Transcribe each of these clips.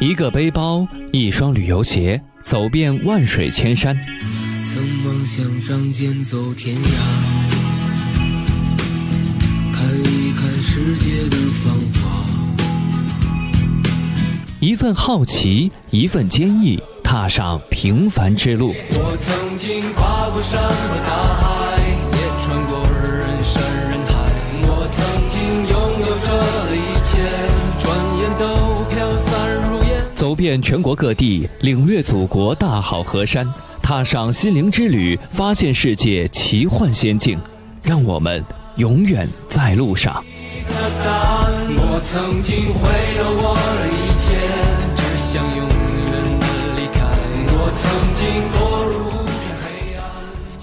一个背包，一双旅游鞋，走遍万水千山。曾梦想仗剑走天涯，看一看世界的繁华。一份好奇，一份坚毅，踏上平凡之路。我曾经跨过山和大海，也穿过遍全国各地，领略祖国大好河山，踏上心灵之旅，发现世界奇幻仙境。让我们永远在路上。我曾经毁了我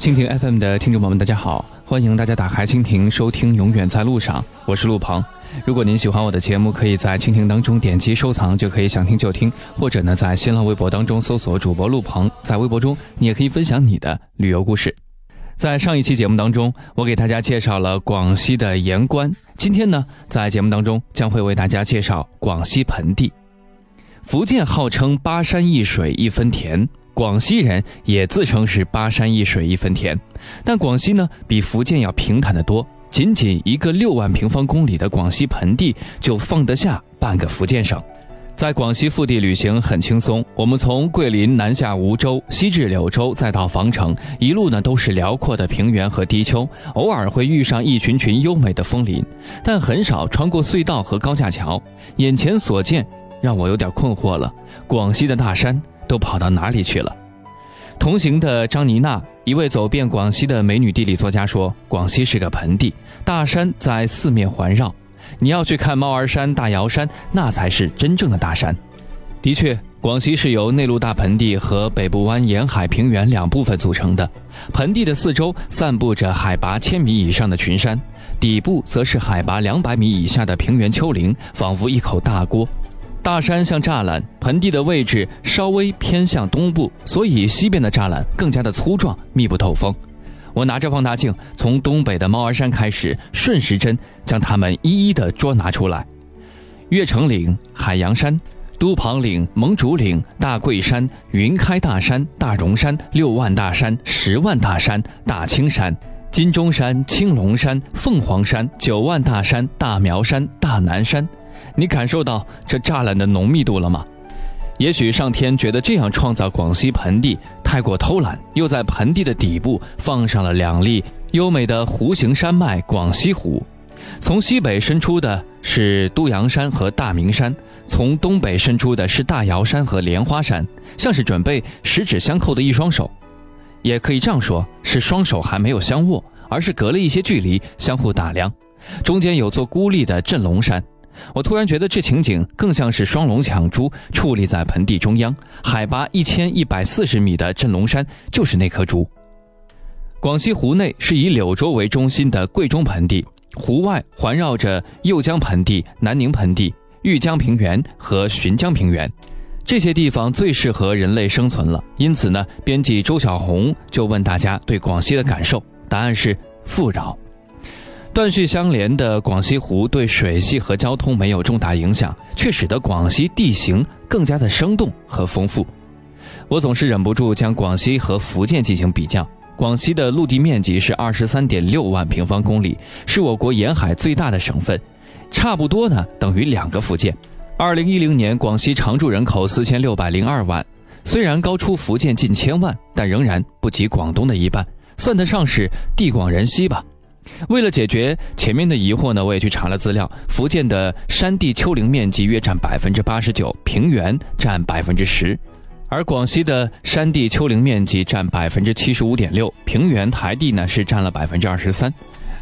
蜻蜓 FM 的听众朋友们，大家好，欢迎大家打开蜻蜓收听《永远在路上》，我是陆鹏。如果您喜欢我的节目，可以在蜻蜓当中点击收藏，就可以想听就听；或者呢，在新浪微博当中搜索主播陆鹏，在微博中你也可以分享你的旅游故事。在上一期节目当中，我给大家介绍了广西的盐官。今天呢，在节目当中将会为大家介绍广西盆地。福建号称巴山一水一分田，广西人也自称是巴山一水一分田。但广西呢，比福建要平坦得多。仅仅一个六万平方公里的广西盆地，就放得下半个福建省。在广西腹地旅行很轻松，我们从桂林南下梧州，西至柳州，再到防城，一路呢都是辽阔的平原和低丘，偶尔会遇上一群群优美的枫林，但很少穿过隧道和高架桥。眼前所见让我有点困惑了，广西的大山都跑到哪里去了？同行的张妮娜，一位走遍广西的美女地理作家说：“广西是个盆地，大山在四面环绕。你要去看猫儿山、大瑶山，那才是真正的大山。”的确，广西是由内陆大盆地和北部湾沿海平原两部分组成的。盆地的四周散布着海拔千米以上的群山，底部则是海拔两百米以下的平原丘陵，仿佛一口大锅。大山像栅栏，盆地的位置稍微偏向东部，所以西边的栅栏更加的粗壮，密不透风。我拿着放大镜，从东北的猫儿山开始，顺时针将它们一一的捉拿出来：月城岭、海洋山、都庞岭、蒙竹岭、大桂山、云开大山、大荣山、六万大山、十万大山、大青山、金钟山、青龙山、凤凰山、九万大山、大苗山、大南山。你感受到这栅栏的浓密度了吗？也许上天觉得这样创造广西盆地太过偷懒，又在盆地的底部放上了两粒优美的弧形山脉——广西湖。从西北伸出的是都阳山和大明山，从东北伸出的是大瑶山和莲花山，像是准备十指相扣的一双手。也可以这样说，是双手还没有相握，而是隔了一些距离相互打量。中间有座孤立的镇龙山。我突然觉得这情景更像是双龙抢珠矗立在盆地中央，海拔一千一百四十米的镇龙山就是那颗珠。广西湖内是以柳州为中心的桂中盆地，湖外环绕着右江盆地、南宁盆地、玉江平原和浔江平原，这些地方最适合人类生存了。因此呢，编辑周小红就问大家对广西的感受，答案是富饶。断续相连的广西湖对水系和交通没有重大影响，却使得广西地形更加的生动和丰富。我总是忍不住将广西和福建进行比较。广西的陆地面积是二十三点六万平方公里，是我国沿海最大的省份，差不多呢等于两个福建。二零一零年，广西常住人口四千六百零二万，虽然高出福建近千万，但仍然不及广东的一半，算得上是地广人稀吧。为了解决前面的疑惑呢，我也去查了资料。福建的山地丘陵面积约占百分之八十九，平原占百分之十，而广西的山地丘陵面积占百分之七十五点六，平原台地呢是占了百分之二十三。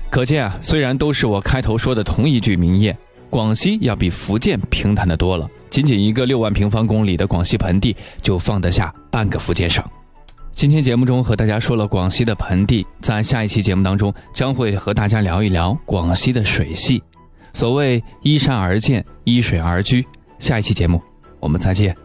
可见啊，虽然都是我开头说的同一句名言，广西要比福建平坦的多了。仅仅一个六万平方公里的广西盆地，就放得下半个福建省。今天节目中和大家说了广西的盆地，在下一期节目当中将会和大家聊一聊广西的水系。所谓依山而建，依水而居。下一期节目我们再见。